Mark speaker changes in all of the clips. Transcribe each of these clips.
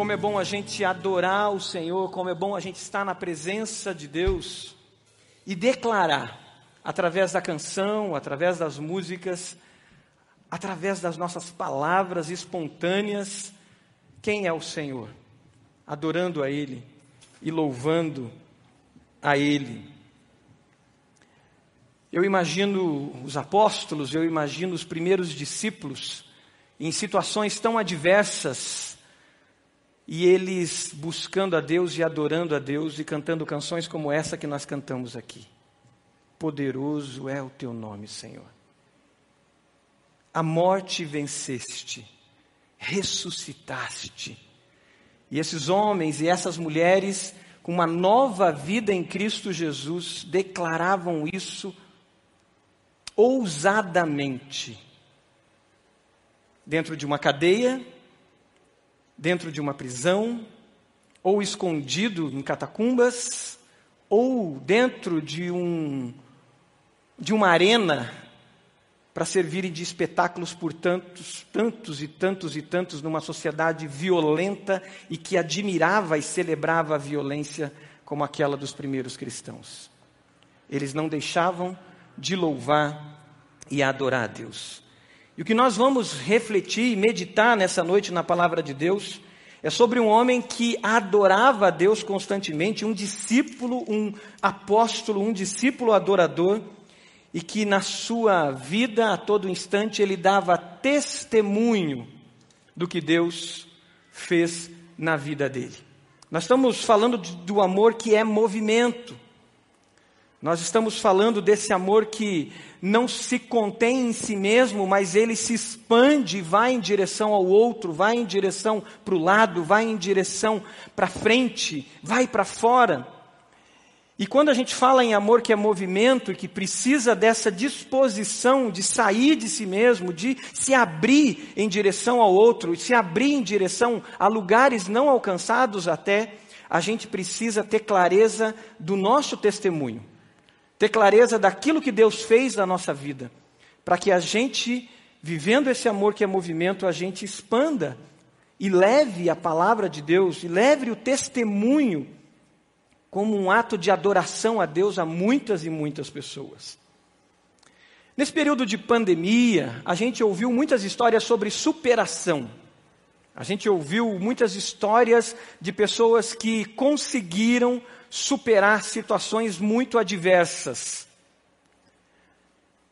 Speaker 1: como é bom a gente adorar o Senhor, como é bom a gente estar na presença de Deus e declarar, através da canção, através das músicas, através das nossas palavras espontâneas, quem é o Senhor, adorando a Ele e louvando a Ele. Eu imagino os apóstolos, eu imagino os primeiros discípulos em situações tão adversas e eles buscando a Deus e adorando a Deus e cantando canções como essa que nós cantamos aqui. Poderoso é o teu nome, Senhor. A morte venceste, ressuscitaste. E esses homens e essas mulheres, com uma nova vida em Cristo Jesus, declaravam isso ousadamente. Dentro de uma cadeia, dentro de uma prisão, ou escondido em catacumbas, ou dentro de um de uma arena para servirem de espetáculos por tantos, tantos e tantos e tantos numa sociedade violenta e que admirava e celebrava a violência como aquela dos primeiros cristãos. Eles não deixavam de louvar e adorar a Deus. E o que nós vamos refletir e meditar nessa noite na palavra de Deus é sobre um homem que adorava a Deus constantemente, um discípulo, um apóstolo, um discípulo adorador, e que na sua vida, a todo instante, ele dava testemunho do que Deus fez na vida dele. Nós estamos falando do amor que é movimento. Nós estamos falando desse amor que não se contém em si mesmo, mas ele se expande, vai em direção ao outro, vai em direção para o lado, vai em direção para frente, vai para fora. E quando a gente fala em amor que é movimento que precisa dessa disposição de sair de si mesmo, de se abrir em direção ao outro, se abrir em direção a lugares não alcançados até, a gente precisa ter clareza do nosso testemunho ter clareza daquilo que Deus fez na nossa vida, para que a gente, vivendo esse amor que é movimento, a gente expanda e leve a palavra de Deus, e leve o testemunho como um ato de adoração a Deus a muitas e muitas pessoas. Nesse período de pandemia, a gente ouviu muitas histórias sobre superação. A gente ouviu muitas histórias de pessoas que conseguiram superar situações muito adversas,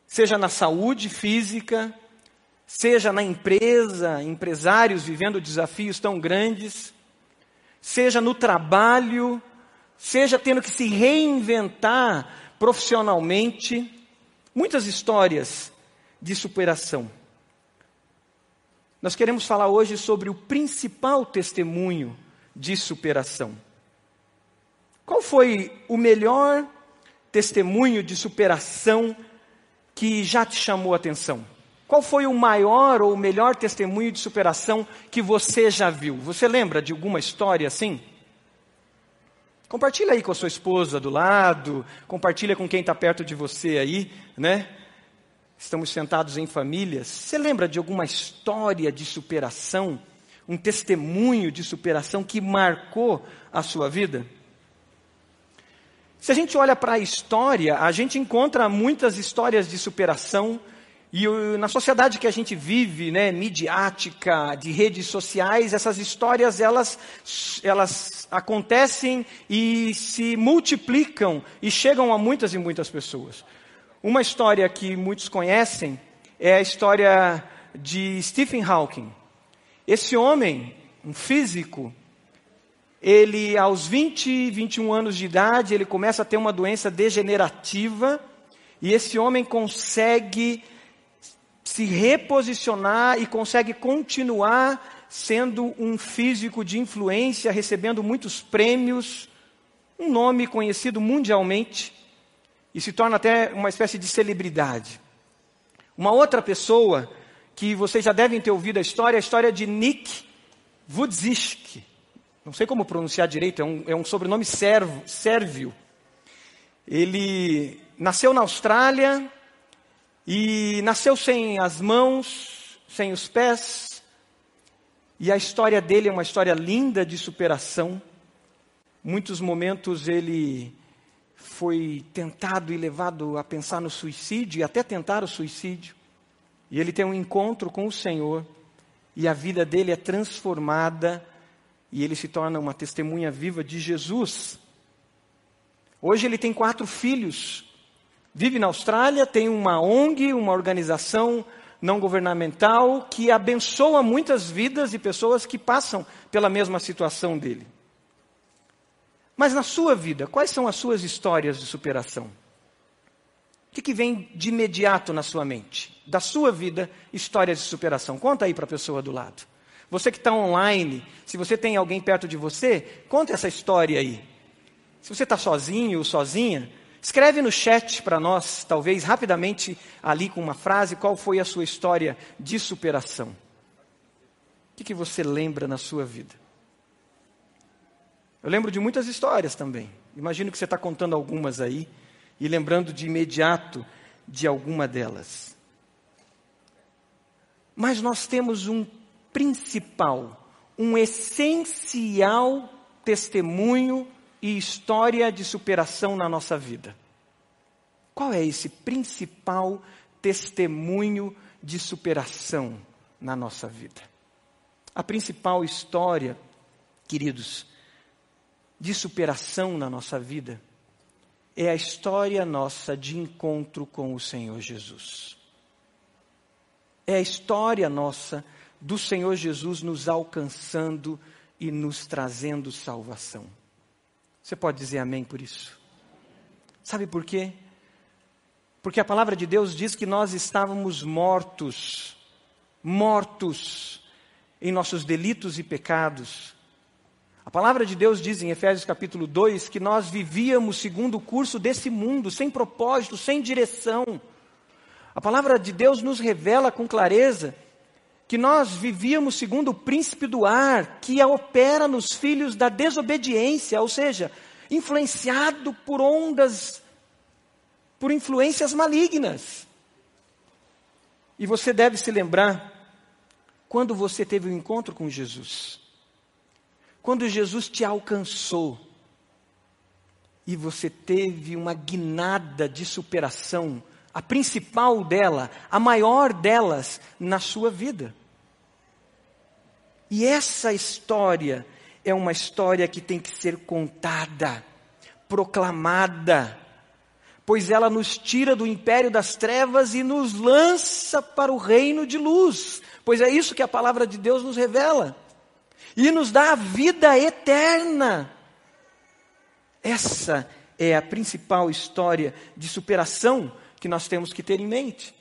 Speaker 1: seja na saúde física, seja na empresa, empresários vivendo desafios tão grandes, seja no trabalho, seja tendo que se reinventar profissionalmente, muitas histórias de superação. Nós queremos falar hoje sobre o principal testemunho de superação. Qual foi o melhor testemunho de superação que já te chamou a atenção? Qual foi o maior ou o melhor testemunho de superação que você já viu? Você lembra de alguma história assim? Compartilha aí com a sua esposa do lado, compartilha com quem está perto de você aí, né? Estamos sentados em famílias. Você lembra de alguma história de superação, um testemunho de superação que marcou a sua vida? Se a gente olha para a história, a gente encontra muitas histórias de superação e na sociedade que a gente vive, né, midiática, de redes sociais, essas histórias elas, elas acontecem e se multiplicam e chegam a muitas e muitas pessoas. Uma história que muitos conhecem é a história de Stephen Hawking. Esse homem, um físico, ele aos 20, 21 anos de idade, ele começa a ter uma doença degenerativa e esse homem consegue se reposicionar e consegue continuar sendo um físico de influência, recebendo muitos prêmios, um nome conhecido mundialmente e se torna até uma espécie de celebridade. Uma outra pessoa que vocês já devem ter ouvido a história, é a história de Nick Vudzic não sei como pronunciar direito, é um, é um sobrenome servo, sérvio. Ele nasceu na Austrália e nasceu sem as mãos, sem os pés. E a história dele é uma história linda de superação. Muitos momentos ele foi tentado e levado a pensar no suicídio e até tentar o suicídio. E ele tem um encontro com o Senhor e a vida dele é transformada e ele se torna uma testemunha viva de Jesus. Hoje ele tem quatro filhos, vive na Austrália, tem uma ONG, uma organização não governamental que abençoa muitas vidas de pessoas que passam pela mesma situação dele. Mas na sua vida, quais são as suas histórias de superação? O que, que vem de imediato na sua mente? Da sua vida, histórias de superação. Conta aí para a pessoa do lado. Você que está online, se você tem alguém perto de você, conta essa história aí. Se você está sozinho ou sozinha, escreve no chat para nós, talvez rapidamente ali com uma frase, qual foi a sua história de superação. O que, que você lembra na sua vida? Eu lembro de muitas histórias também. Imagino que você está contando algumas aí e lembrando de imediato de alguma delas. Mas nós temos um principal, um essencial testemunho e história de superação na nossa vida. Qual é esse principal testemunho de superação na nossa vida? A principal história, queridos, de superação na nossa vida é a história nossa de encontro com o Senhor Jesus. É a história nossa do Senhor Jesus nos alcançando e nos trazendo salvação. Você pode dizer amém por isso? Sabe por quê? Porque a palavra de Deus diz que nós estávamos mortos, mortos em nossos delitos e pecados, a palavra de Deus diz em Efésios capítulo 2 que nós vivíamos segundo o curso desse mundo, sem propósito, sem direção. A palavra de Deus nos revela com clareza que nós vivíamos segundo o príncipe do ar, que opera nos filhos da desobediência, ou seja, influenciado por ondas, por influências malignas. E você deve se lembrar quando você teve o um encontro com Jesus. Quando Jesus te alcançou e você teve uma guinada de superação, a principal dela, a maior delas na sua vida. E essa história é uma história que tem que ser contada, proclamada, pois ela nos tira do império das trevas e nos lança para o reino de luz, pois é isso que a palavra de Deus nos revela e nos dá a vida eterna. Essa é a principal história de superação que nós temos que ter em mente.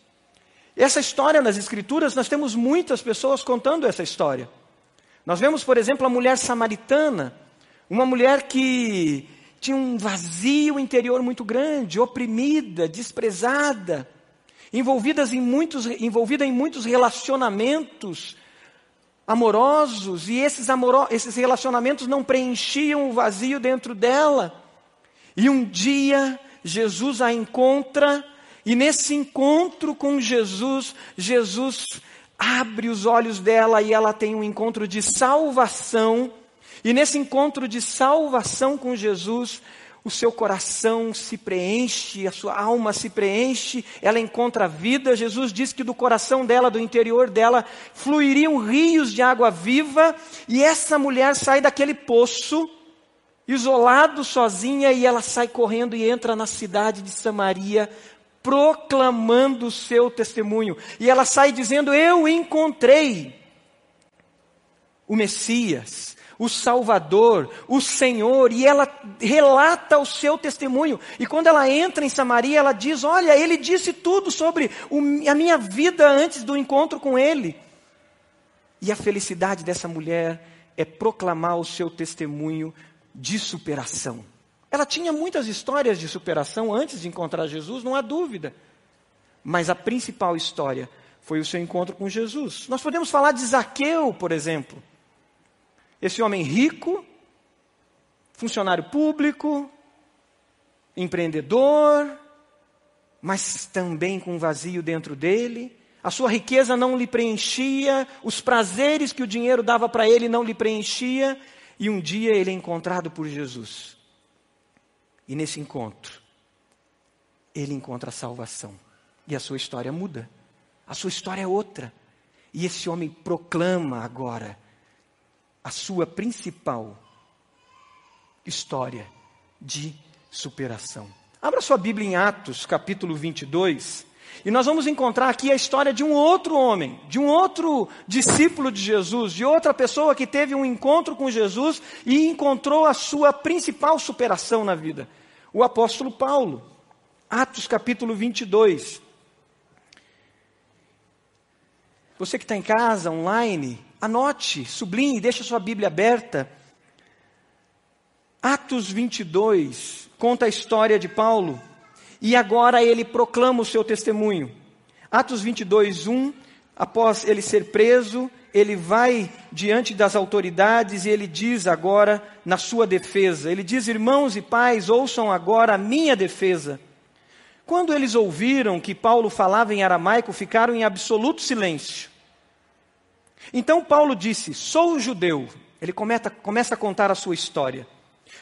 Speaker 1: Essa história nas Escrituras, nós temos muitas pessoas contando essa história. Nós vemos, por exemplo, a mulher samaritana, uma mulher que tinha um vazio interior muito grande, oprimida, desprezada, envolvidas em muitos, envolvida em muitos relacionamentos amorosos e esses, amoro esses relacionamentos não preenchiam o vazio dentro dela. E um dia Jesus a encontra e nesse encontro com Jesus, Jesus abre os olhos dela e ela tem um encontro de salvação. E nesse encontro de salvação com Jesus, o seu coração se preenche, a sua alma se preenche, ela encontra vida. Jesus diz que do coração dela, do interior dela, fluiriam rios de água viva, e essa mulher sai daquele poço, isolado, sozinha, e ela sai correndo e entra na cidade de Samaria, proclamando o seu testemunho. E ela sai dizendo: Eu encontrei o Messias o Salvador, o Senhor, e ela relata o seu testemunho. E quando ela entra em Samaria, ela diz: Olha, ele disse tudo sobre o, a minha vida antes do encontro com ele. E a felicidade dessa mulher é proclamar o seu testemunho de superação. Ela tinha muitas histórias de superação antes de encontrar Jesus, não há dúvida. Mas a principal história foi o seu encontro com Jesus. Nós podemos falar de Zaqueu, por exemplo. Esse homem rico, funcionário público, empreendedor, mas também com um vazio dentro dele. a sua riqueza não lhe preenchia, os prazeres que o dinheiro dava para ele não lhe preenchia, e um dia ele é encontrado por Jesus. E nesse encontro, ele encontra a salvação. E a sua história muda. A sua história é outra. E esse homem proclama agora a sua principal história de superação. Abra sua Bíblia em Atos, capítulo 22, e nós vamos encontrar aqui a história de um outro homem, de um outro discípulo de Jesus, de outra pessoa que teve um encontro com Jesus e encontrou a sua principal superação na vida. O apóstolo Paulo. Atos capítulo 22. Você que está em casa, online, anote, sublinhe, deixe a sua Bíblia aberta. Atos 22 conta a história de Paulo e agora ele proclama o seu testemunho. Atos 22, 1, após ele ser preso, ele vai diante das autoridades e ele diz agora na sua defesa: ele diz, irmãos e pais, ouçam agora a minha defesa. Quando eles ouviram que Paulo falava em aramaico, ficaram em absoluto silêncio. Então Paulo disse: Sou judeu. Ele começa, começa a contar a sua história.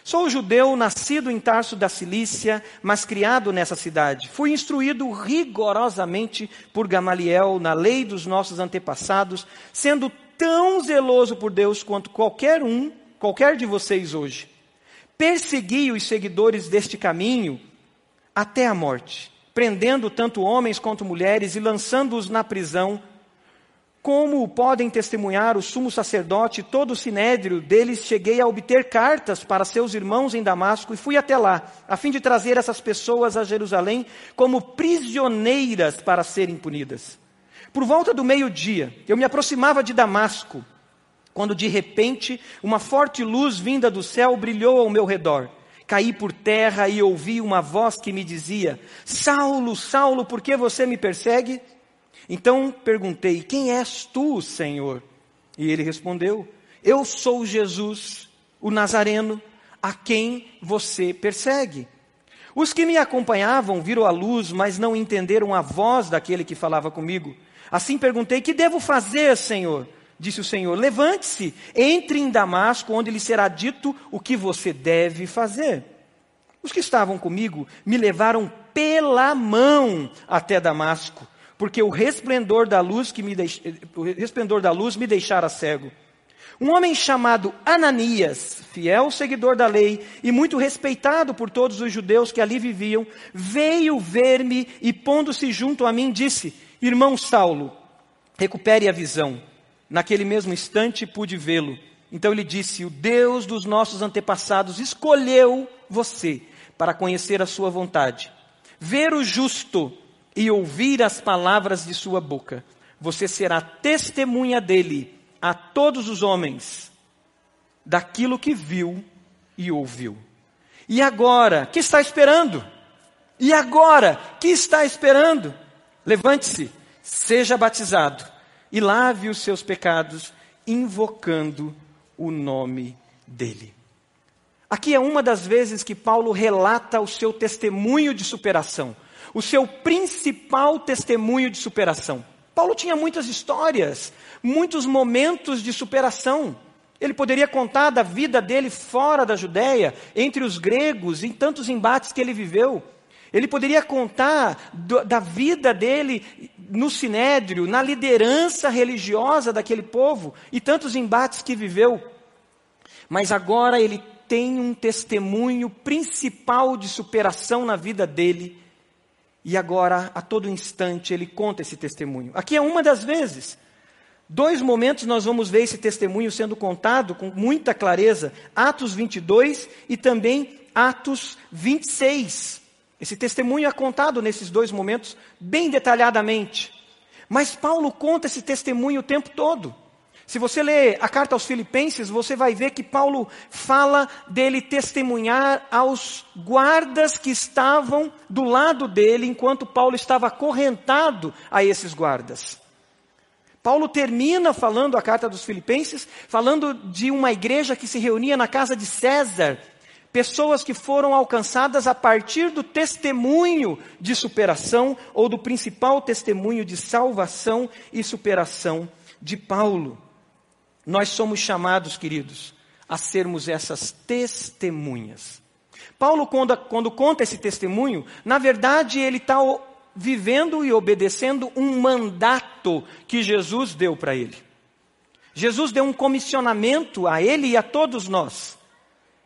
Speaker 1: Sou judeu, nascido em Tarso da Cilícia, mas criado nessa cidade. Fui instruído rigorosamente por Gamaliel na lei dos nossos antepassados, sendo tão zeloso por Deus quanto qualquer um, qualquer de vocês hoje. Persegui os seguidores deste caminho até a morte, prendendo tanto homens quanto mulheres e lançando-os na prisão como podem testemunhar o sumo sacerdote e todo o sinédrio deles, cheguei a obter cartas para seus irmãos em Damasco e fui até lá, a fim de trazer essas pessoas a Jerusalém como prisioneiras para serem punidas. Por volta do meio-dia, eu me aproximava de Damasco, quando de repente uma forte luz vinda do céu brilhou ao meu redor. Caí por terra e ouvi uma voz que me dizia: Saulo, Saulo, por que você me persegue? Então perguntei: Quem és tu, Senhor? E ele respondeu: Eu sou Jesus, o Nazareno, a quem você persegue. Os que me acompanhavam viram a luz, mas não entenderam a voz daquele que falava comigo. Assim perguntei: Que devo fazer, Senhor? Disse o Senhor: Levante-se, entre em Damasco, onde lhe será dito o que você deve fazer. Os que estavam comigo me levaram pela mão até Damasco porque o resplendor da luz que me deix... o resplendor da luz me deixara cego. Um homem chamado Ananias, fiel seguidor da lei e muito respeitado por todos os judeus que ali viviam, veio ver-me e pondo-se junto a mim disse: Irmão Saulo, recupere a visão. Naquele mesmo instante pude vê-lo. Então ele disse: O Deus dos nossos antepassados escolheu você para conhecer a sua vontade, ver o justo e ouvir as palavras de sua boca, você será testemunha dele a todos os homens daquilo que viu e ouviu. E agora, que está esperando? E agora, que está esperando? Levante-se, seja batizado e lave os seus pecados, invocando o nome dele. Aqui é uma das vezes que Paulo relata o seu testemunho de superação o seu principal testemunho de superação. Paulo tinha muitas histórias, muitos momentos de superação. Ele poderia contar da vida dele fora da Judéia, entre os gregos, em tantos embates que ele viveu. Ele poderia contar do, da vida dele no sinédrio, na liderança religiosa daquele povo e tantos embates que viveu. Mas agora ele tem um testemunho principal de superação na vida dele, e agora, a todo instante, ele conta esse testemunho. Aqui é uma das vezes. Dois momentos nós vamos ver esse testemunho sendo contado com muita clareza: Atos 22 e também Atos 26. Esse testemunho é contado nesses dois momentos bem detalhadamente. Mas Paulo conta esse testemunho o tempo todo. Se você ler a carta aos Filipenses, você vai ver que Paulo fala dele testemunhar aos guardas que estavam do lado dele enquanto Paulo estava acorrentado a esses guardas. Paulo termina falando a carta dos Filipenses, falando de uma igreja que se reunia na casa de César pessoas que foram alcançadas a partir do testemunho de superação ou do principal testemunho de salvação e superação de Paulo. Nós somos chamados, queridos, a sermos essas testemunhas. Paulo, quando, quando conta esse testemunho, na verdade ele está vivendo e obedecendo um mandato que Jesus deu para ele. Jesus deu um comissionamento a ele e a todos nós.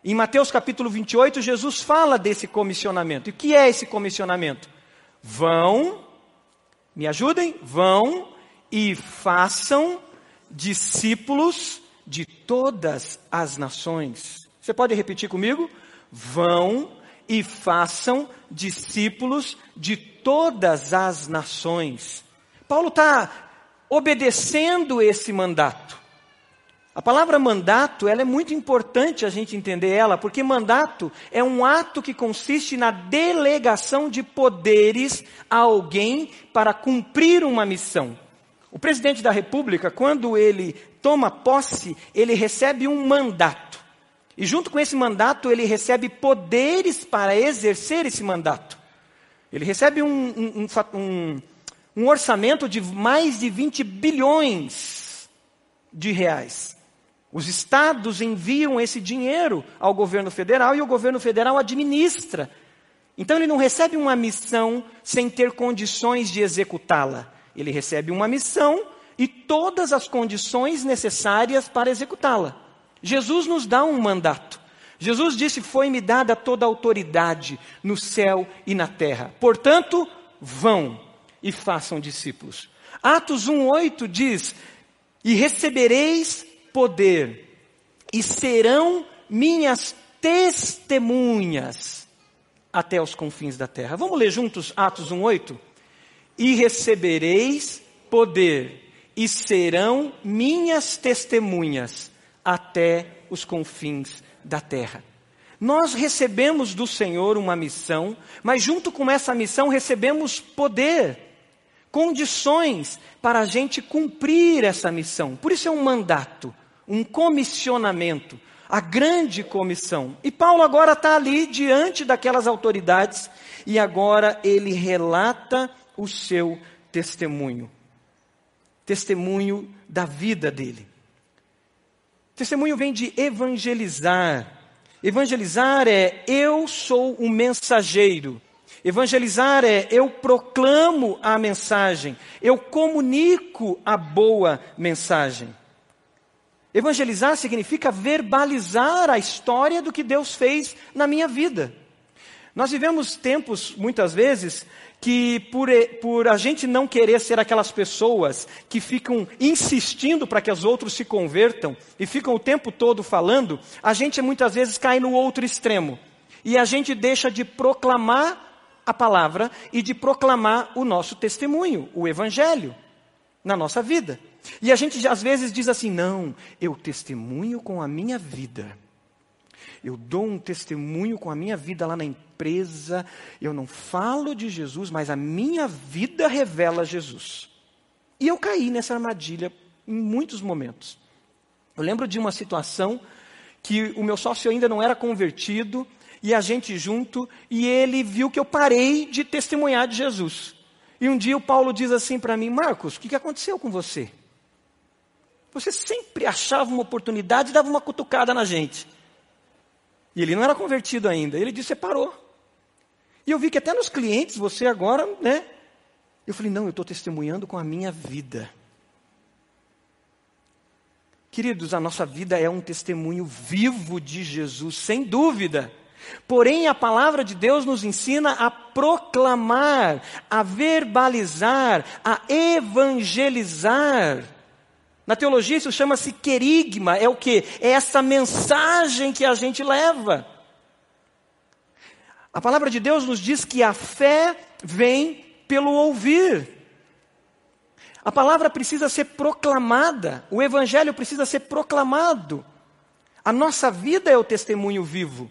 Speaker 1: Em Mateus capítulo 28, Jesus fala desse comissionamento. E o que é esse comissionamento? Vão, me ajudem, vão e façam discípulos de todas as nações. Você pode repetir comigo? Vão e façam discípulos de todas as nações. Paulo está obedecendo esse mandato. A palavra mandato, ela é muito importante a gente entender ela, porque mandato é um ato que consiste na delegação de poderes a alguém para cumprir uma missão. O presidente da República, quando ele toma posse, ele recebe um mandato. E junto com esse mandato, ele recebe poderes para exercer esse mandato. Ele recebe um, um, um, um orçamento de mais de 20 bilhões de reais. Os estados enviam esse dinheiro ao governo federal e o governo federal administra. Então ele não recebe uma missão sem ter condições de executá-la. Ele recebe uma missão e todas as condições necessárias para executá-la. Jesus nos dá um mandato. Jesus disse: Foi-me dada toda a autoridade no céu e na terra. Portanto, vão e façam discípulos. Atos 1,8 diz: E recebereis poder, e serão minhas testemunhas até os confins da terra. Vamos ler juntos Atos 1,8? E recebereis poder, e serão minhas testemunhas até os confins da terra. Nós recebemos do Senhor uma missão, mas junto com essa missão recebemos poder, condições para a gente cumprir essa missão. Por isso é um mandato, um comissionamento, a grande comissão. E Paulo agora está ali diante daquelas autoridades e agora ele relata o seu testemunho. Testemunho da vida dele. Testemunho vem de evangelizar. Evangelizar é eu sou um mensageiro. Evangelizar é eu proclamo a mensagem, eu comunico a boa mensagem. Evangelizar significa verbalizar a história do que Deus fez na minha vida. Nós vivemos tempos, muitas vezes, que por, por a gente não querer ser aquelas pessoas que ficam insistindo para que os outros se convertam e ficam o tempo todo falando, a gente muitas vezes cai no outro extremo. E a gente deixa de proclamar a palavra e de proclamar o nosso testemunho, o evangelho, na nossa vida. E a gente às vezes diz assim: não, eu testemunho com a minha vida. Eu dou um testemunho com a minha vida lá na empresa. Eu não falo de Jesus, mas a minha vida revela Jesus. E eu caí nessa armadilha em muitos momentos. Eu lembro de uma situação que o meu sócio ainda não era convertido e a gente junto e ele viu que eu parei de testemunhar de Jesus. E um dia o Paulo diz assim para mim: Marcos, o que, que aconteceu com você? Você sempre achava uma oportunidade e dava uma cutucada na gente. E ele não era convertido ainda. Ele disse: Você parou. E eu vi que até nos clientes, você agora, né? Eu falei: Não, eu estou testemunhando com a minha vida. Queridos, a nossa vida é um testemunho vivo de Jesus, sem dúvida. Porém, a palavra de Deus nos ensina a proclamar, a verbalizar, a evangelizar. Na teologia isso chama-se querigma, é o que? É essa mensagem que a gente leva. A palavra de Deus nos diz que a fé vem pelo ouvir. A palavra precisa ser proclamada, o evangelho precisa ser proclamado. A nossa vida é o testemunho vivo.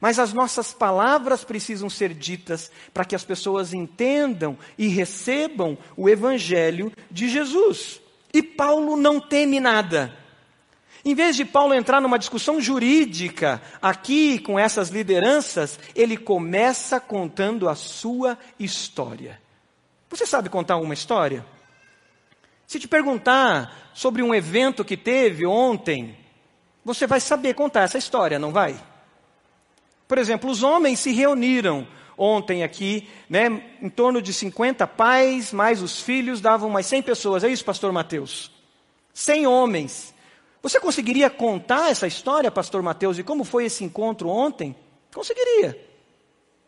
Speaker 1: Mas as nossas palavras precisam ser ditas para que as pessoas entendam e recebam o Evangelho de Jesus. E Paulo não teme nada. Em vez de Paulo entrar numa discussão jurídica aqui com essas lideranças, ele começa contando a sua história. Você sabe contar uma história? Se te perguntar sobre um evento que teve ontem, você vai saber contar essa história, não vai? Por exemplo, os homens se reuniram ontem aqui, né, em torno de 50 pais, mais os filhos, davam umas 100 pessoas. É isso, pastor Mateus? 100 homens. Você conseguiria contar essa história, pastor Mateus, e como foi esse encontro ontem? Conseguiria.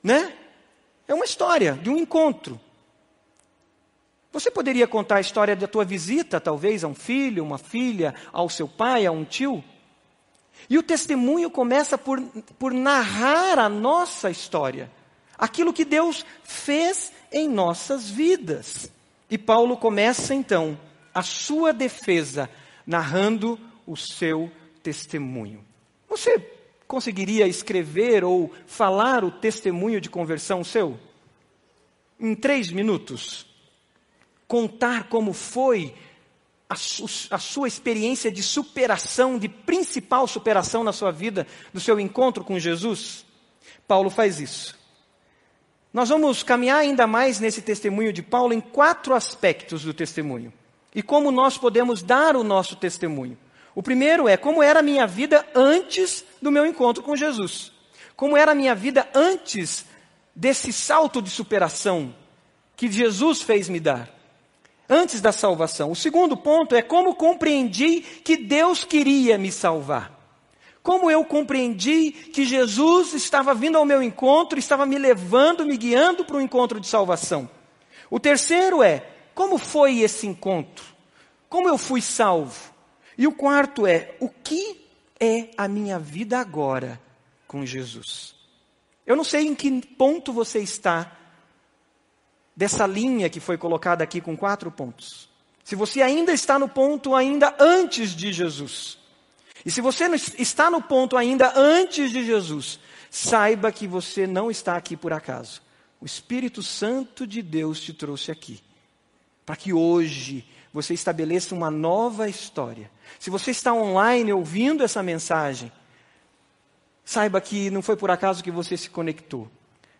Speaker 1: Né? É uma história de um encontro. Você poderia contar a história da tua visita, talvez, a um filho, uma filha, ao seu pai, a um tio? E o testemunho começa por, por narrar a nossa história, aquilo que Deus fez em nossas vidas. E Paulo começa então a sua defesa, narrando o seu testemunho. Você conseguiria escrever ou falar o testemunho de conversão seu? Em três minutos? Contar como foi a, su a sua experiência de superação, de principal superação na sua vida, do seu encontro com Jesus? Paulo faz isso. Nós vamos caminhar ainda mais nesse testemunho de Paulo em quatro aspectos do testemunho. E como nós podemos dar o nosso testemunho. O primeiro é como era a minha vida antes do meu encontro com Jesus. Como era a minha vida antes desse salto de superação que Jesus fez me dar. Antes da salvação. O segundo ponto é como compreendi que Deus queria me salvar. Como eu compreendi que Jesus estava vindo ao meu encontro, estava me levando, me guiando para um encontro de salvação. O terceiro é como foi esse encontro? Como eu fui salvo? E o quarto é: o que é a minha vida agora com Jesus? Eu não sei em que ponto você está dessa linha que foi colocada aqui com quatro pontos. Se você ainda está no ponto ainda antes de Jesus. E se você está no ponto ainda antes de Jesus, saiba que você não está aqui por acaso. O Espírito Santo de Deus te trouxe aqui. Para que hoje você estabeleça uma nova história. Se você está online ouvindo essa mensagem, saiba que não foi por acaso que você se conectou,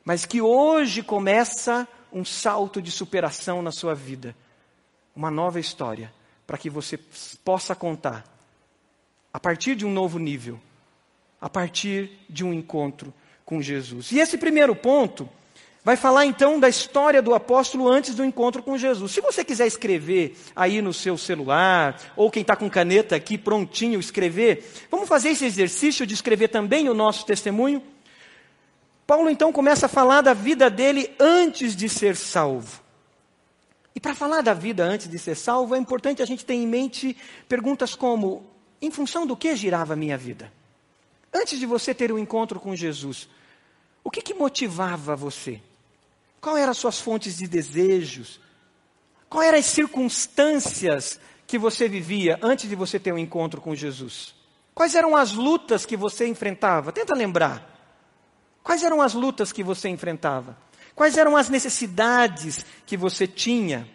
Speaker 1: mas que hoje começa um salto de superação na sua vida, uma nova história, para que você possa contar a partir de um novo nível, a partir de um encontro com Jesus. E esse primeiro ponto Vai falar então da história do apóstolo antes do encontro com Jesus. Se você quiser escrever aí no seu celular, ou quem está com caneta aqui prontinho escrever, vamos fazer esse exercício de escrever também o nosso testemunho? Paulo então começa a falar da vida dele antes de ser salvo. E para falar da vida antes de ser salvo, é importante a gente ter em mente perguntas como: em função do que girava a minha vida? Antes de você ter o um encontro com Jesus, o que, que motivava você? Qual eram as suas fontes de desejos? Quais eram as circunstâncias que você vivia antes de você ter um encontro com Jesus? Quais eram as lutas que você enfrentava? Tenta lembrar. Quais eram as lutas que você enfrentava? Quais eram as necessidades que você tinha?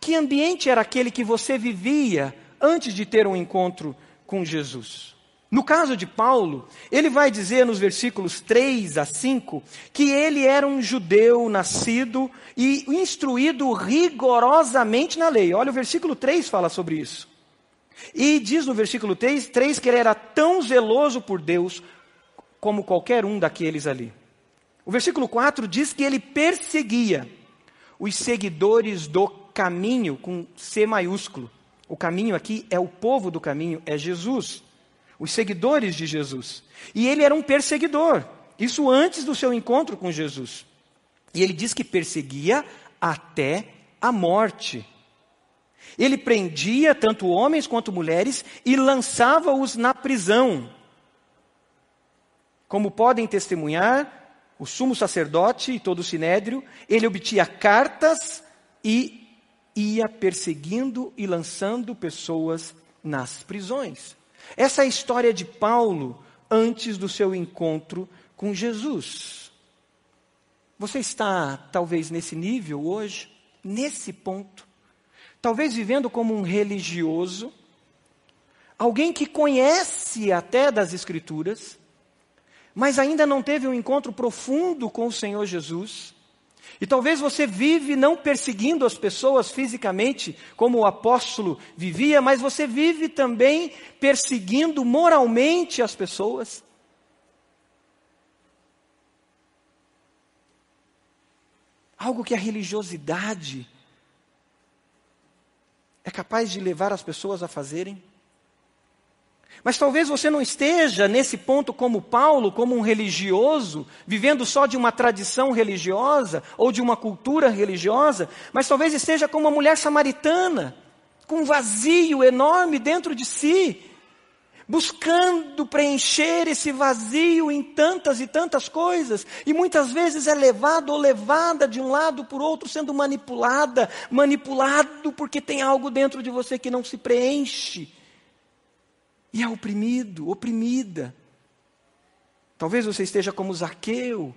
Speaker 1: Que ambiente era aquele que você vivia antes de ter um encontro com Jesus? No caso de Paulo, ele vai dizer nos versículos 3 a 5 que ele era um judeu nascido e instruído rigorosamente na lei. Olha, o versículo 3 fala sobre isso. E diz no versículo 3, 3 que ele era tão zeloso por Deus como qualquer um daqueles ali. O versículo 4 diz que ele perseguia os seguidores do caminho, com C maiúsculo. O caminho aqui é o povo do caminho, é Jesus os seguidores de Jesus. E ele era um perseguidor, isso antes do seu encontro com Jesus. E ele diz que perseguia até a morte. Ele prendia tanto homens quanto mulheres e lançava-os na prisão. Como podem testemunhar, o sumo sacerdote e todo o sinédrio, ele obtinha cartas e ia perseguindo e lançando pessoas nas prisões. Essa é a história de Paulo antes do seu encontro com Jesus. Você está, talvez, nesse nível hoje, nesse ponto, talvez vivendo como um religioso, alguém que conhece até das Escrituras, mas ainda não teve um encontro profundo com o Senhor Jesus. E talvez você vive não perseguindo as pessoas fisicamente, como o apóstolo vivia, mas você vive também perseguindo moralmente as pessoas. Algo que a religiosidade é capaz de levar as pessoas a fazerem. Mas talvez você não esteja nesse ponto como Paulo, como um religioso, vivendo só de uma tradição religiosa ou de uma cultura religiosa, mas talvez esteja como uma mulher samaritana, com um vazio enorme dentro de si, buscando preencher esse vazio em tantas e tantas coisas, e muitas vezes é levado ou levada de um lado por outro, sendo manipulada, manipulado porque tem algo dentro de você que não se preenche. E é oprimido, oprimida. Talvez você esteja como Zaqueu,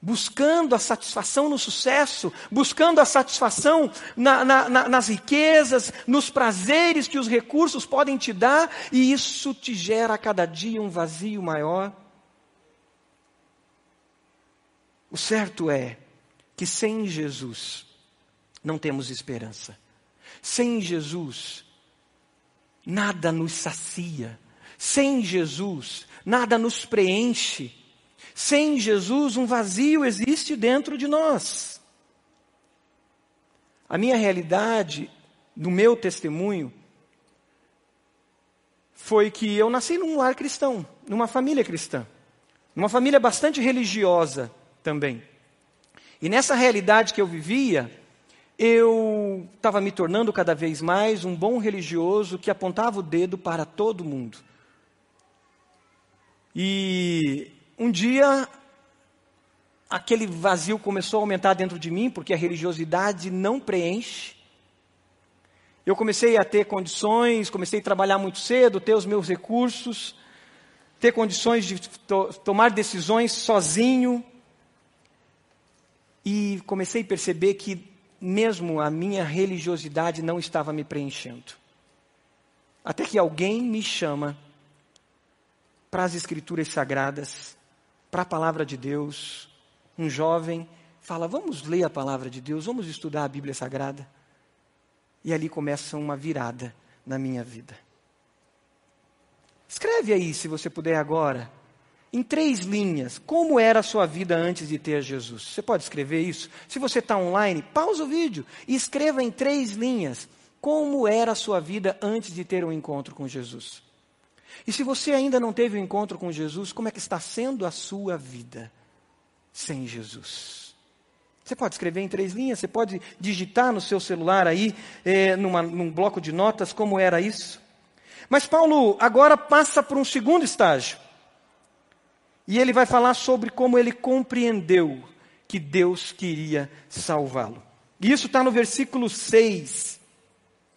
Speaker 1: buscando a satisfação no sucesso, buscando a satisfação na, na, na, nas riquezas, nos prazeres que os recursos podem te dar, e isso te gera a cada dia um vazio maior. O certo é que sem Jesus não temos esperança. Sem Jesus, nada nos sacia. Sem Jesus, nada nos preenche. Sem Jesus, um vazio existe dentro de nós. A minha realidade, no meu testemunho, foi que eu nasci num lar cristão, numa família cristã, numa família bastante religiosa também. E nessa realidade que eu vivia, eu estava me tornando cada vez mais um bom religioso que apontava o dedo para todo mundo. E um dia, aquele vazio começou a aumentar dentro de mim, porque a religiosidade não preenche. Eu comecei a ter condições, comecei a trabalhar muito cedo, ter os meus recursos, ter condições de to tomar decisões sozinho. E comecei a perceber que mesmo a minha religiosidade não estava me preenchendo. Até que alguém me chama para as Escrituras Sagradas para a palavra de Deus. Um jovem fala: Vamos ler a palavra de Deus, vamos estudar a Bíblia Sagrada. E ali começa uma virada na minha vida. Escreve aí, se você puder agora, em três linhas, como era a sua vida antes de ter Jesus. Você pode escrever isso? Se você está online, pausa o vídeo e escreva em três linhas como era a sua vida antes de ter um encontro com Jesus. E se você ainda não teve um encontro com Jesus, como é que está sendo a sua vida sem Jesus? Você pode escrever em três linhas, você pode digitar no seu celular aí, é, numa, num bloco de notas, como era isso. Mas Paulo agora passa por um segundo estágio. E ele vai falar sobre como ele compreendeu que Deus queria salvá-lo. E isso está no versículo 6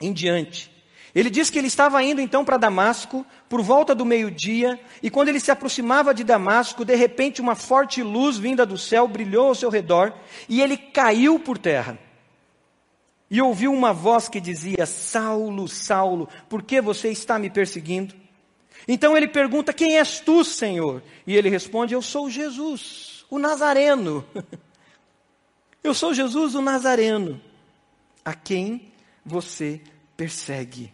Speaker 1: em diante. Ele diz que ele estava indo então para Damasco por volta do meio-dia, e quando ele se aproximava de Damasco, de repente uma forte luz vinda do céu brilhou ao seu redor, e ele caiu por terra. E ouviu uma voz que dizia: Saulo, Saulo, por que você está me perseguindo? Então ele pergunta: Quem és tu, Senhor? E ele responde: Eu sou Jesus, o Nazareno. Eu sou Jesus, o Nazareno, a quem você persegue.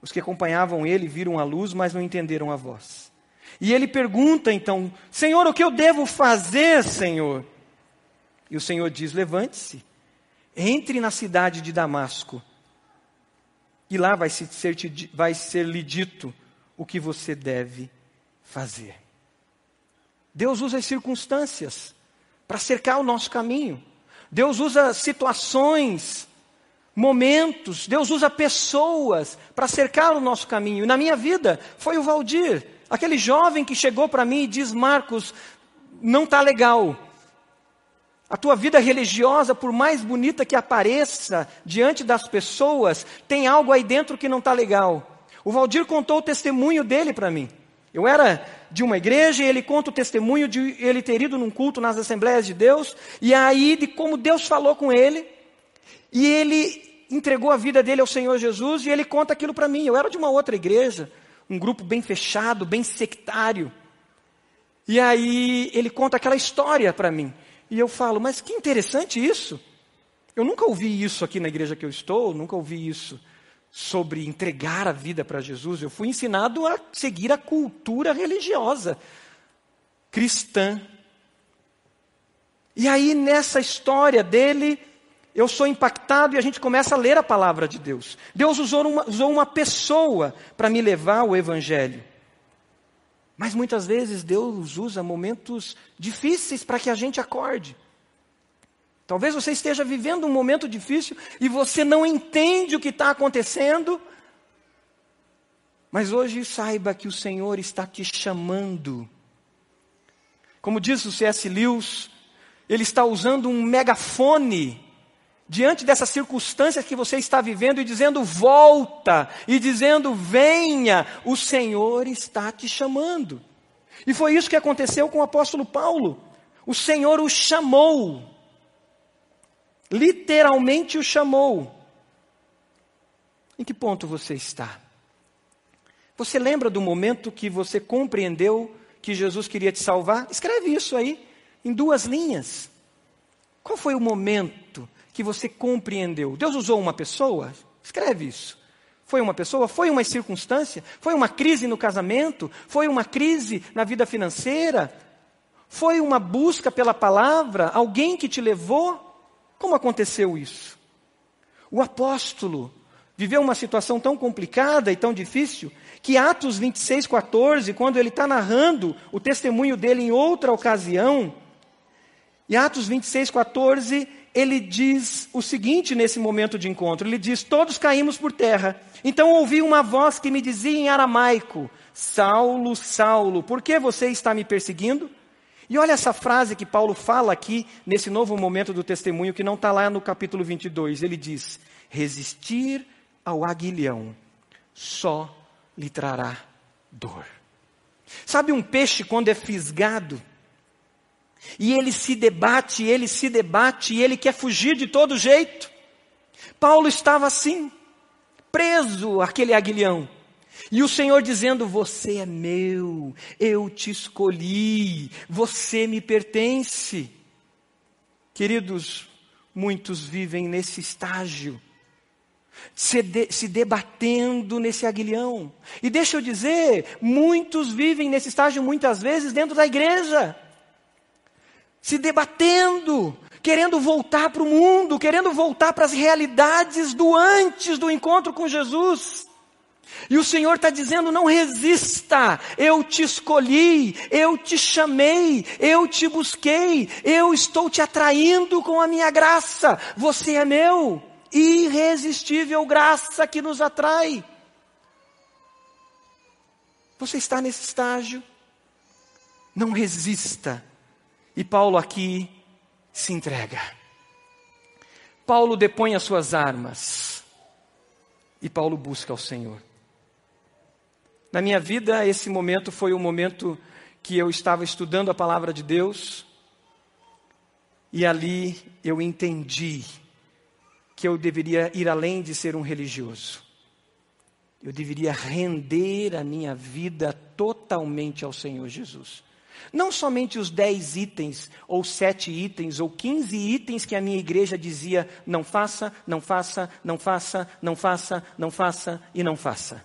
Speaker 1: Os que acompanhavam ele viram a luz, mas não entenderam a voz. E ele pergunta então: Senhor, o que eu devo fazer, Senhor? E o Senhor diz: Levante-se, entre na cidade de Damasco, e lá vai ser, vai ser lhe dito o que você deve fazer. Deus usa as circunstâncias para cercar o nosso caminho. Deus usa situações momentos, Deus usa pessoas para cercar o nosso caminho. E na minha vida foi o Valdir, aquele jovem que chegou para mim e diz: Marcos, não está legal. A tua vida religiosa, por mais bonita que apareça diante das pessoas, tem algo aí dentro que não está legal. O Valdir contou o testemunho dele para mim. Eu era de uma igreja e ele conta o testemunho de ele ter ido num culto nas Assembleias de Deus, e aí de como Deus falou com ele, e ele entregou a vida dele ao Senhor Jesus e ele conta aquilo para mim. Eu era de uma outra igreja, um grupo bem fechado, bem sectário. E aí ele conta aquela história para mim. E eu falo, mas que interessante isso. Eu nunca ouvi isso aqui na igreja que eu estou, nunca ouvi isso sobre entregar a vida para Jesus. Eu fui ensinado a seguir a cultura religiosa cristã. E aí nessa história dele, eu sou impactado e a gente começa a ler a palavra de Deus. Deus usou uma, usou uma pessoa para me levar ao Evangelho. Mas muitas vezes Deus usa momentos difíceis para que a gente acorde. Talvez você esteja vivendo um momento difícil e você não entende o que está acontecendo. Mas hoje saiba que o Senhor está te chamando. Como diz o C.S. Lewis, ele está usando um megafone diante dessas circunstâncias que você está vivendo e dizendo volta, e dizendo venha, o Senhor está te chamando. E foi isso que aconteceu com o apóstolo Paulo. O Senhor o chamou, literalmente o chamou. Em que ponto você está? Você lembra do momento que você compreendeu que Jesus queria te salvar? Escreve isso aí, em duas linhas. Qual foi o momento que você compreendeu? Deus usou uma pessoa? Escreve isso. Foi uma pessoa? Foi uma circunstância? Foi uma crise no casamento? Foi uma crise na vida financeira? Foi uma busca pela palavra? Alguém que te levou? Como aconteceu isso? O apóstolo viveu uma situação tão complicada e tão difícil que Atos 26, 14, quando ele está narrando o testemunho dele em outra ocasião, e Atos 26, 14, ele diz o seguinte nesse momento de encontro: ele diz, Todos caímos por terra. Então ouvi uma voz que me dizia em aramaico: Saulo, Saulo, por que você está me perseguindo? E olha essa frase que Paulo fala aqui, nesse novo momento do testemunho, que não está lá no capítulo 22. Ele diz: Resistir ao aguilhão só lhe trará dor. Sabe um peixe quando é fisgado? E ele se debate, ele se debate, e ele quer fugir de todo jeito. Paulo estava assim, preso àquele aguilhão. E o Senhor dizendo: Você é meu, eu te escolhi, você me pertence. Queridos, muitos vivem nesse estágio, se, de, se, debatendo nesse aguilhão. E deixa eu dizer, muitos vivem nesse estágio muitas vezes dentro da igreja se debatendo, querendo voltar para o mundo, querendo voltar para as realidades do antes do encontro com Jesus. E o Senhor está dizendo: não resista, eu te escolhi, eu te chamei, eu te busquei, eu estou te atraindo com a minha graça, você é meu, irresistível graça que nos atrai. Você está nesse estágio? Não resista e Paulo aqui se entrega. Paulo depõe as suas armas. E Paulo busca ao Senhor. Na minha vida, esse momento foi o momento que eu estava estudando a palavra de Deus. E ali eu entendi que eu deveria ir além de ser um religioso. Eu deveria render a minha vida totalmente ao Senhor Jesus. Não somente os dez itens, ou sete itens, ou quinze itens que a minha igreja dizia: não faça, não faça, não faça, não faça, não faça e não faça.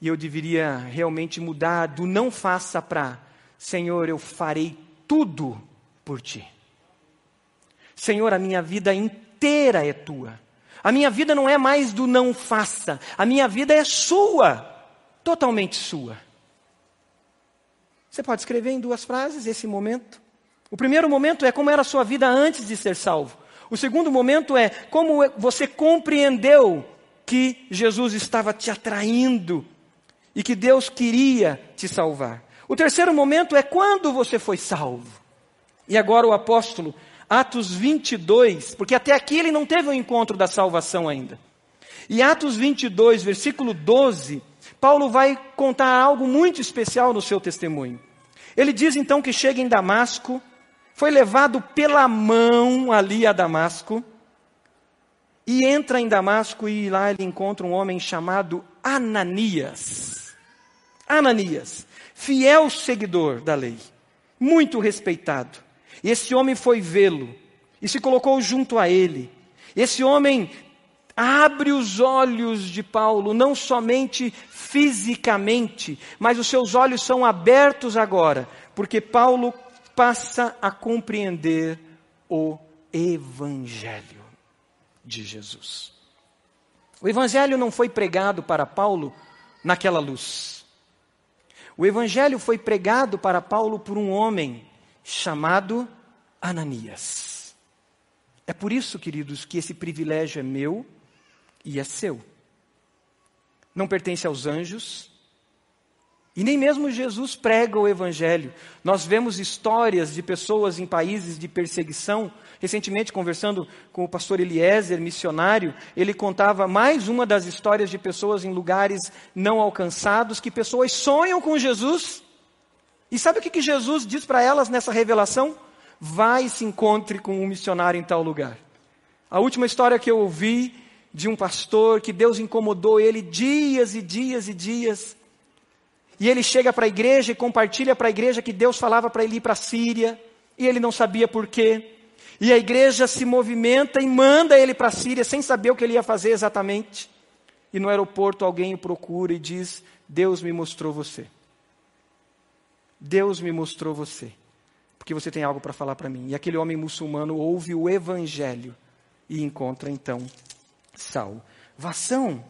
Speaker 1: E eu deveria realmente mudar do não faça para Senhor, eu farei tudo por ti. Senhor, a minha vida inteira é tua. A minha vida não é mais do não faça, a minha vida é sua, totalmente sua. Você pode escrever em duas frases esse momento. O primeiro momento é como era a sua vida antes de ser salvo. O segundo momento é como você compreendeu que Jesus estava te atraindo e que Deus queria te salvar. O terceiro momento é quando você foi salvo. E agora o apóstolo, Atos 22, porque até aqui ele não teve o um encontro da salvação ainda. E Atos 22, versículo 12, Paulo vai contar algo muito especial no seu testemunho. Ele diz então que chega em Damasco, foi levado pela mão ali a Damasco, e entra em Damasco e lá ele encontra um homem chamado Ananias. Ananias, fiel seguidor da lei, muito respeitado. Esse homem foi vê-lo e se colocou junto a ele. Esse homem abre os olhos de Paulo, não somente fisicamente, mas os seus olhos são abertos agora, porque Paulo passa a compreender o Evangelho de Jesus. O Evangelho não foi pregado para Paulo naquela luz. O Evangelho foi pregado para Paulo por um homem chamado Ananias. É por isso, queridos, que esse privilégio é meu e é seu. Não pertence aos anjos, e nem mesmo Jesus prega o Evangelho. Nós vemos histórias de pessoas em países de perseguição. Recentemente, conversando com o pastor Eliezer, missionário, ele contava mais uma das histórias de pessoas em lugares não alcançados, que pessoas sonham com Jesus. E sabe o que, que Jesus diz para elas nessa revelação? Vai e se encontre com um missionário em tal lugar. A última história que eu ouvi de um pastor que Deus incomodou ele dias e dias e dias e ele chega para a igreja e compartilha para a igreja que Deus falava para ele ir para a Síria, e ele não sabia por quê. E a igreja se movimenta e manda ele para a Síria sem saber o que ele ia fazer exatamente. E no aeroporto alguém o procura e diz: Deus me mostrou você. Deus me mostrou você. Porque você tem algo para falar para mim. E aquele homem muçulmano ouve o evangelho e encontra então salvação.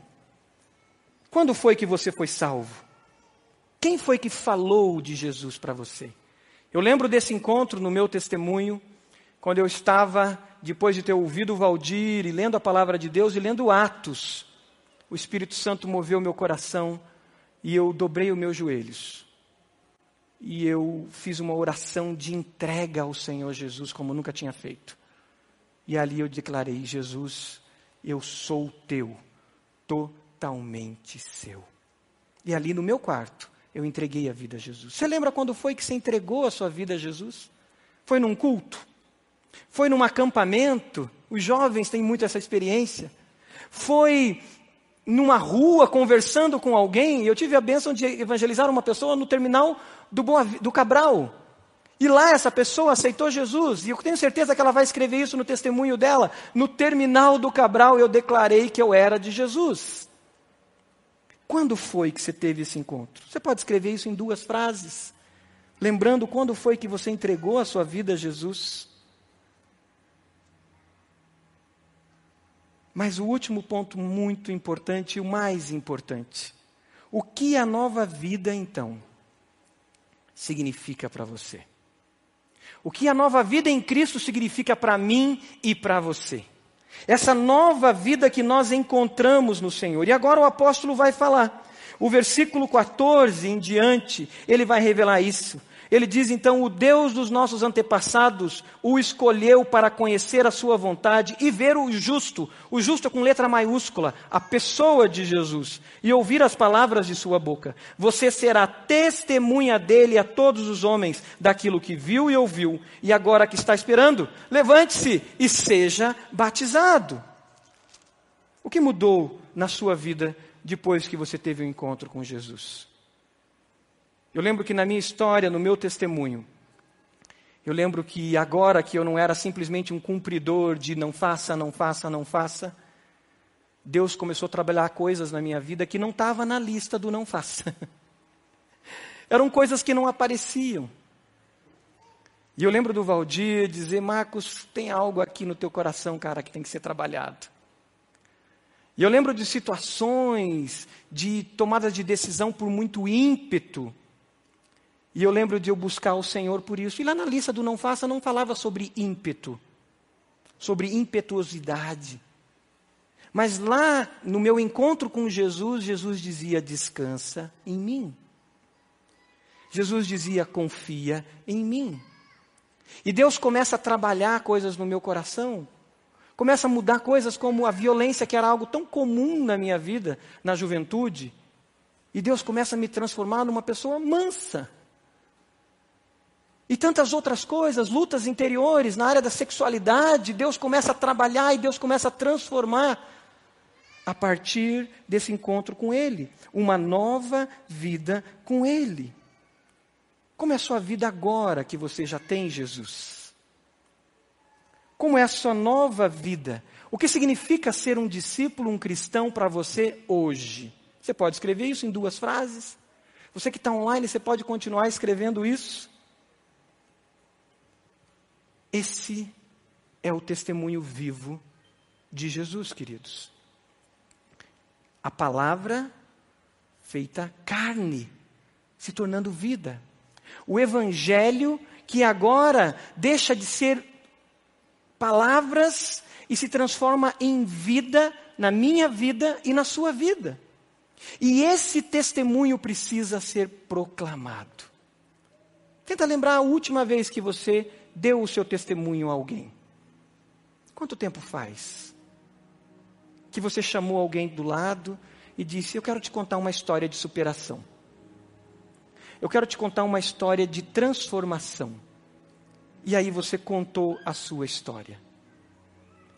Speaker 1: Quando foi que você foi salvo? Quem foi que falou de Jesus para você? Eu lembro desse encontro no meu testemunho, quando eu estava, depois de ter ouvido o Valdir e lendo a palavra de Deus e lendo Atos, o Espírito Santo moveu meu coração e eu dobrei os meus joelhos. E eu fiz uma oração de entrega ao Senhor Jesus, como nunca tinha feito. E ali eu declarei: Jesus, eu sou teu, totalmente seu. E ali no meu quarto, eu entreguei a vida a Jesus. Você lembra quando foi que você entregou a sua vida a Jesus? Foi num culto? Foi num acampamento? Os jovens têm muito essa experiência. Foi numa rua conversando com alguém. Eu tive a bênção de evangelizar uma pessoa no terminal do, Boa, do Cabral. E lá essa pessoa aceitou Jesus. E eu tenho certeza que ela vai escrever isso no testemunho dela. No terminal do Cabral eu declarei que eu era de Jesus. Quando foi que você teve esse encontro? Você pode escrever isso em duas frases, lembrando quando foi que você entregou a sua vida a Jesus. Mas o último ponto muito importante e o mais importante. O que a nova vida então significa para você? O que a nova vida em Cristo significa para mim e para você? Essa nova vida que nós encontramos no Senhor. E agora o apóstolo vai falar. O versículo 14 em diante, ele vai revelar isso. Ele diz então: O Deus dos nossos antepassados o escolheu para conhecer a sua vontade e ver o justo, o justo com letra maiúscula, a pessoa de Jesus, e ouvir as palavras de sua boca. Você será testemunha dele a todos os homens daquilo que viu e ouviu, e agora que está esperando, levante-se e seja batizado. O que mudou na sua vida depois que você teve o um encontro com Jesus? Eu lembro que na minha história, no meu testemunho, eu lembro que agora que eu não era simplesmente um cumpridor de não faça, não faça, não faça, Deus começou a trabalhar coisas na minha vida que não estava na lista do não faça. Eram coisas que não apareciam. E eu lembro do Valdir dizer: Marcos, tem algo aqui no teu coração, cara, que tem que ser trabalhado. E eu lembro de situações de tomadas de decisão por muito ímpeto e eu lembro de eu buscar o Senhor por isso. E lá na lista do não faça não falava sobre ímpeto, sobre impetuosidade. Mas lá no meu encontro com Jesus, Jesus dizia: descansa em mim. Jesus dizia: confia em mim. E Deus começa a trabalhar coisas no meu coração, começa a mudar coisas como a violência, que era algo tão comum na minha vida, na juventude. E Deus começa a me transformar numa pessoa mansa E tantas outras coisas, lutas interiores na área da sexualidade, Deus começa a trabalhar e Deus começa a transformar a partir desse encontro com Ele, uma nova vida com Ele. Como é a sua vida agora que você já tem Jesus? Como é a sua nova vida? O que significa ser um discípulo, um cristão para você hoje? Você pode escrever isso em duas frases? Você que está online, você pode continuar escrevendo isso? Esse é o testemunho vivo de Jesus, queridos. A palavra feita carne, se tornando vida. O evangelho que agora deixa de ser palavras e se transforma em vida na minha vida e na sua vida. E esse testemunho precisa ser proclamado. Tenta lembrar a última vez que você deu o seu testemunho a alguém. Quanto tempo faz? Que você chamou alguém do lado e disse: Eu quero te contar uma história de superação. Eu quero te contar uma história de transformação. E aí você contou a sua história.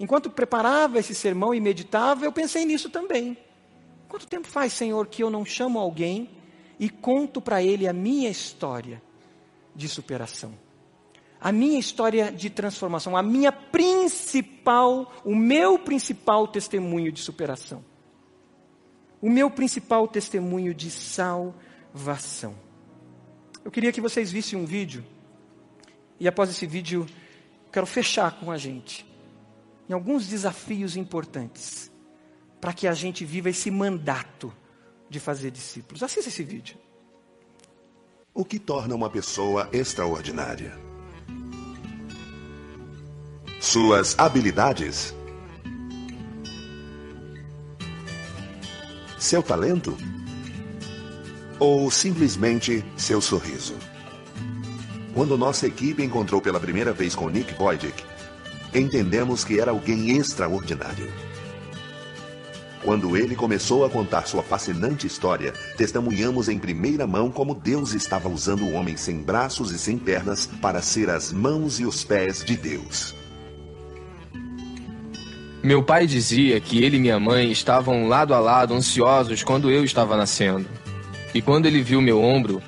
Speaker 1: Enquanto preparava esse sermão e meditava, eu pensei nisso também. Quanto tempo faz, Senhor, que eu não chamo alguém e conto para ele a minha história de superação? A minha história de transformação, a minha principal, o meu principal testemunho de superação. O meu principal testemunho de salvação. Eu queria que vocês vissem um vídeo, e após esse vídeo, quero fechar com a gente em alguns desafios importantes para que a gente viva esse mandato de fazer discípulos. Assista esse vídeo.
Speaker 2: O que torna uma pessoa extraordinária? Suas habilidades? Seu talento? Ou simplesmente seu sorriso? Quando nossa equipe encontrou pela primeira vez com Nick Boydick, entendemos que era alguém extraordinário. Quando ele começou a contar sua fascinante história, testemunhamos em primeira mão como Deus estava usando o homem sem braços e sem pernas para ser as mãos e os pés de Deus.
Speaker 3: Meu pai dizia que ele e minha mãe estavam lado a lado ansiosos quando eu estava nascendo. E quando ele viu meu ombro,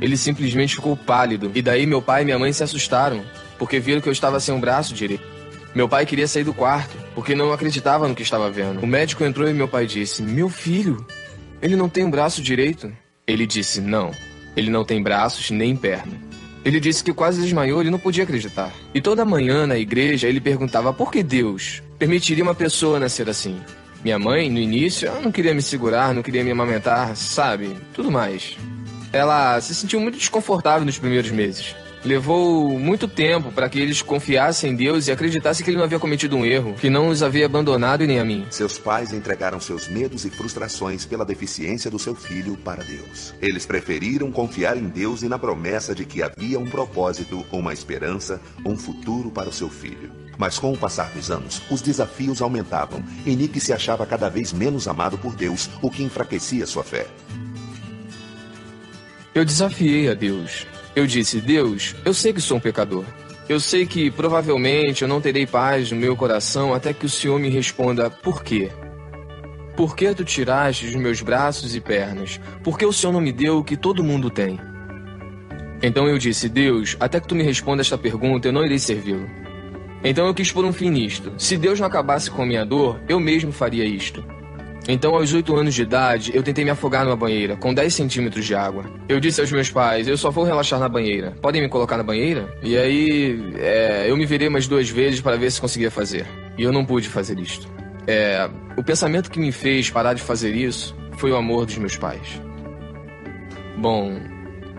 Speaker 3: ele simplesmente ficou pálido. E daí meu pai e minha mãe se assustaram, porque viram que eu estava sem um braço direito. Meu pai queria sair do quarto, porque não acreditava no que estava vendo. O médico entrou e meu pai disse: Meu filho, ele não tem um braço direito? Ele disse: Não, ele não tem braços nem perna. Ele disse que quase desmaiou e não podia acreditar. E toda manhã na igreja ele perguntava por que Deus permitiria uma pessoa nascer assim. Minha mãe, no início, não queria me segurar, não queria me amamentar, sabe? Tudo mais. Ela se sentiu muito desconfortável nos primeiros meses. Levou muito tempo para que eles confiassem em Deus e acreditassem que ele não havia cometido um erro, que não os havia abandonado e nem a mim.
Speaker 2: Seus pais entregaram seus medos e frustrações pela deficiência do seu filho para Deus. Eles preferiram confiar em Deus e na promessa de que havia um propósito, uma esperança, um futuro para o seu filho. Mas com o passar dos anos, os desafios aumentavam e Nick se achava cada vez menos amado por Deus, o que enfraquecia sua fé.
Speaker 3: Eu desafiei a Deus. Eu disse: Deus, eu sei que sou um pecador. Eu sei que provavelmente eu não terei paz no meu coração até que o Senhor me responda por quê. Por que tu tiraste os meus braços e pernas? Por que o Senhor não me deu o que todo mundo tem? Então eu disse: Deus, até que tu me responda esta pergunta, eu não irei servi-lo. Então eu quis pôr um fim nisto. Se Deus não acabasse com a minha dor, eu mesmo faria isto. Então, aos oito anos de idade, eu tentei me afogar numa banheira, com 10 centímetros de água. Eu disse aos meus pais, eu só vou relaxar na banheira. Podem me colocar na banheira? E aí, é, eu me virei mais duas vezes para ver se conseguia fazer. E eu não pude fazer isto. É, o pensamento que me fez parar de fazer isso foi o amor dos meus pais. Bom,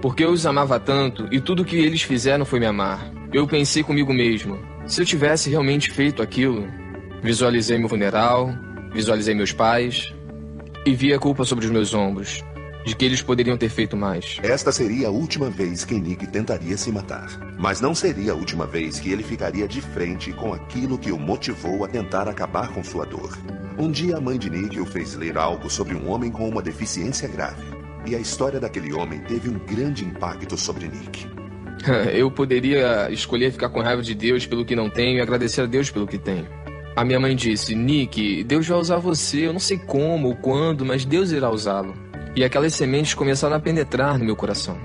Speaker 3: porque eu os amava tanto e tudo que eles fizeram foi me amar. Eu pensei comigo mesmo, se eu tivesse realmente feito aquilo, visualizei meu funeral, Visualizei meus pais e vi a culpa sobre os meus ombros, de que eles poderiam ter feito mais.
Speaker 2: Esta seria a última vez que Nick tentaria se matar. Mas não seria a última vez que ele ficaria de frente com aquilo que o motivou a tentar acabar com sua dor. Um dia a mãe de Nick o fez ler algo sobre um homem com uma deficiência grave. E a história daquele homem teve um grande impacto sobre Nick.
Speaker 3: Eu poderia escolher ficar com raiva de Deus pelo que não tenho e agradecer a Deus pelo que tenho. A minha mãe disse: Nick, Deus vai usar você, eu não sei como ou quando, mas Deus irá usá-lo. E aquelas sementes começaram a penetrar no meu coração.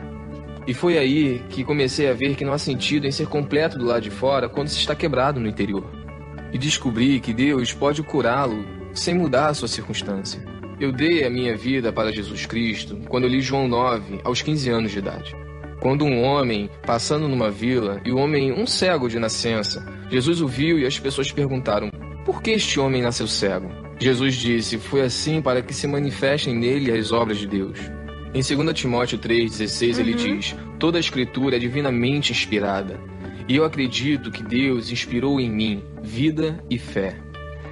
Speaker 3: E foi aí que comecei a ver que não há sentido em ser completo do lado de fora quando se está quebrado no interior. E descobri que Deus pode curá-lo sem mudar a sua circunstância. Eu dei a minha vida para Jesus Cristo quando eu li João 9, aos 15 anos de idade. Quando um homem, passando numa vila, e o homem, um cego de nascença, Jesus o viu e as pessoas perguntaram: Por que este homem nasceu cego? Jesus disse: Foi assim para que se manifestem nele as obras de Deus. Em 2 Timóteo 3,16 uhum. ele diz: Toda a escritura é divinamente inspirada. E eu acredito que Deus inspirou em mim vida e fé.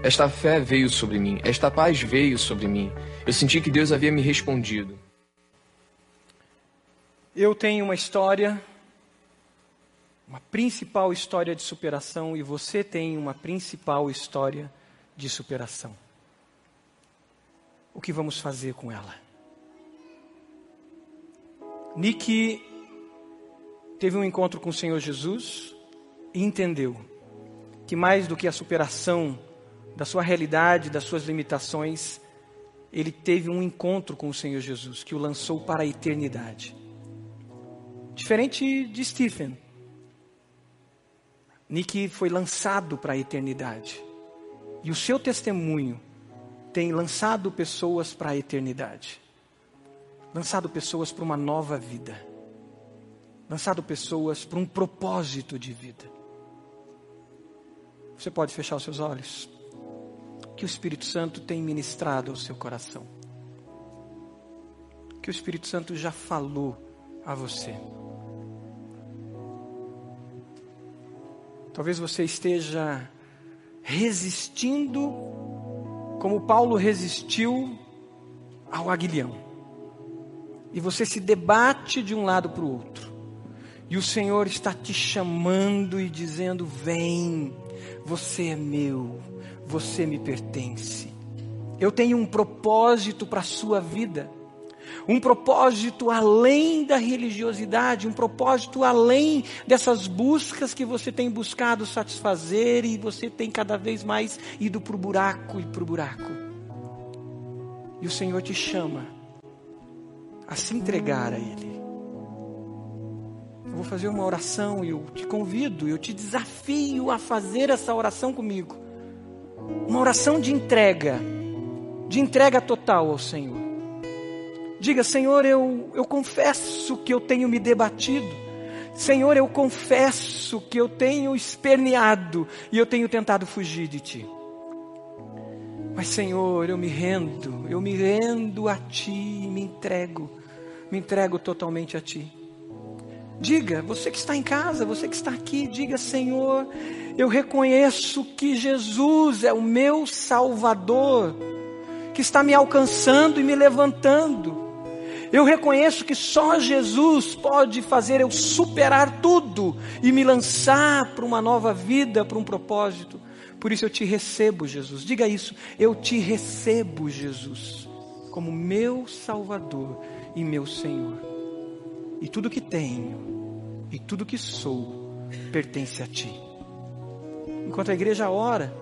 Speaker 3: Esta fé veio sobre mim, esta paz veio sobre mim. Eu senti que Deus havia me respondido.
Speaker 1: Eu tenho uma história, uma principal história de superação, e você tem uma principal história de superação. O que vamos fazer com ela? Nick teve um encontro com o Senhor Jesus e entendeu que mais do que a superação da sua realidade, das suas limitações, ele teve um encontro com o Senhor Jesus que o lançou para a eternidade. Diferente de Stephen. Nick foi lançado para a eternidade. E o seu testemunho tem lançado pessoas para a eternidade. Lançado pessoas para uma nova vida. Lançado pessoas para um propósito de vida. Você pode fechar os seus olhos? Que o Espírito Santo tem ministrado ao seu coração. Que o Espírito Santo já falou a você. Talvez você esteja resistindo, como Paulo resistiu ao aguilhão. E você se debate de um lado para o outro. E o Senhor está te chamando e dizendo: Vem, você é meu, você me pertence. Eu tenho um propósito para a sua vida um propósito além da religiosidade, um propósito além dessas buscas que você tem buscado satisfazer e você tem cada vez mais ido para o buraco e para o buraco. E o Senhor te chama a se entregar a Ele. Eu vou fazer uma oração e eu te convido, eu te desafio a fazer essa oração comigo. Uma oração de entrega, de entrega total ao Senhor. Diga, Senhor, eu, eu confesso que eu tenho me debatido. Senhor, eu confesso que eu tenho esperneado e eu tenho tentado fugir de Ti. Mas, Senhor, eu me rendo, eu me rendo a Ti, me entrego, me entrego totalmente a Ti. Diga, você que está em casa, você que está aqui, diga, Senhor, eu reconheço que Jesus é o meu Salvador, que está me alcançando e me levantando. Eu reconheço que só Jesus pode fazer eu superar tudo e me lançar para uma nova vida, para um propósito. Por isso eu te recebo, Jesus. Diga isso. Eu te recebo, Jesus, como meu Salvador e meu Senhor. E tudo que tenho e tudo que sou pertence a ti. Enquanto a igreja ora,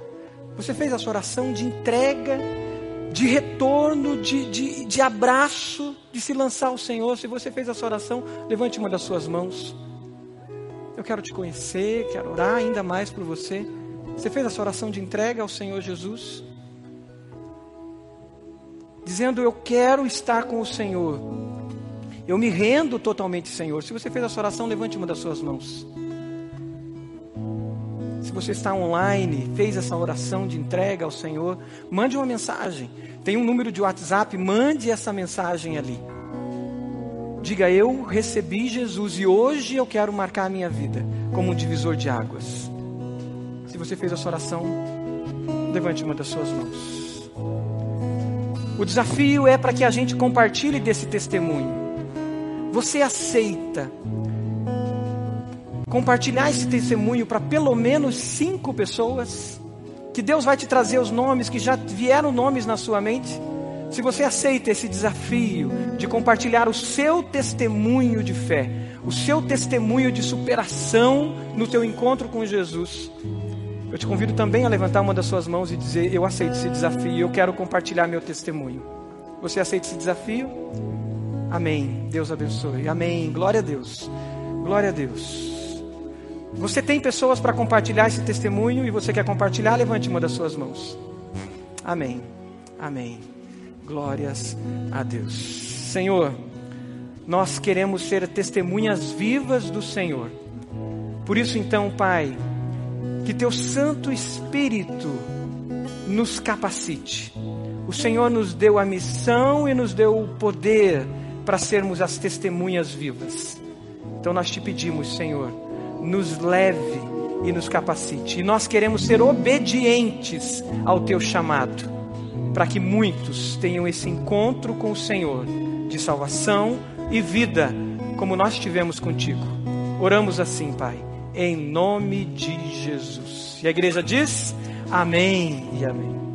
Speaker 1: você fez a sua oração de entrega de retorno, de, de, de abraço, de se lançar ao Senhor. Se você fez essa oração, levante uma das suas mãos. Eu quero te conhecer, quero orar ainda mais por você. Você fez essa oração de entrega ao Senhor Jesus? Dizendo, eu quero estar com o Senhor. Eu me rendo totalmente, Senhor. Se você fez essa oração, levante uma das suas mãos. Se você está online, fez essa oração de entrega ao Senhor, mande uma mensagem. Tem um número de WhatsApp, mande essa mensagem ali. Diga: Eu recebi Jesus e hoje eu quero marcar a minha vida como um divisor de águas. Se você fez essa oração, levante uma das suas mãos. O desafio é para que a gente compartilhe desse testemunho. Você aceita compartilhar esse testemunho para pelo menos cinco pessoas, que Deus vai te trazer os nomes que já vieram nomes na sua mente, Se você aceita esse desafio de compartilhar o seu testemunho de fé, o seu testemunho de superação no teu encontro com Jesus, eu te convido também a levantar uma das suas mãos e dizer: Eu aceito esse desafio, eu quero compartilhar meu testemunho. Você aceita esse desafio? Amém. Deus abençoe. Amém. Glória a Deus. Glória a Deus. Você tem pessoas para compartilhar esse testemunho e você quer compartilhar? Levante uma das suas mãos. Amém. Amém. Glórias a Deus. Senhor, nós queremos ser testemunhas vivas do Senhor. Por isso, então, Pai, que Teu Santo Espírito nos capacite. O Senhor nos deu a missão e nos deu o poder para sermos as testemunhas vivas. Então nós te pedimos, Senhor, nos leve e nos capacite. E nós queremos ser obedientes ao teu chamado, para que muitos tenham esse encontro com o Senhor de salvação e vida, como nós tivemos contigo. Oramos assim, Pai, em nome de Jesus. E a igreja diz: Amém e Amém.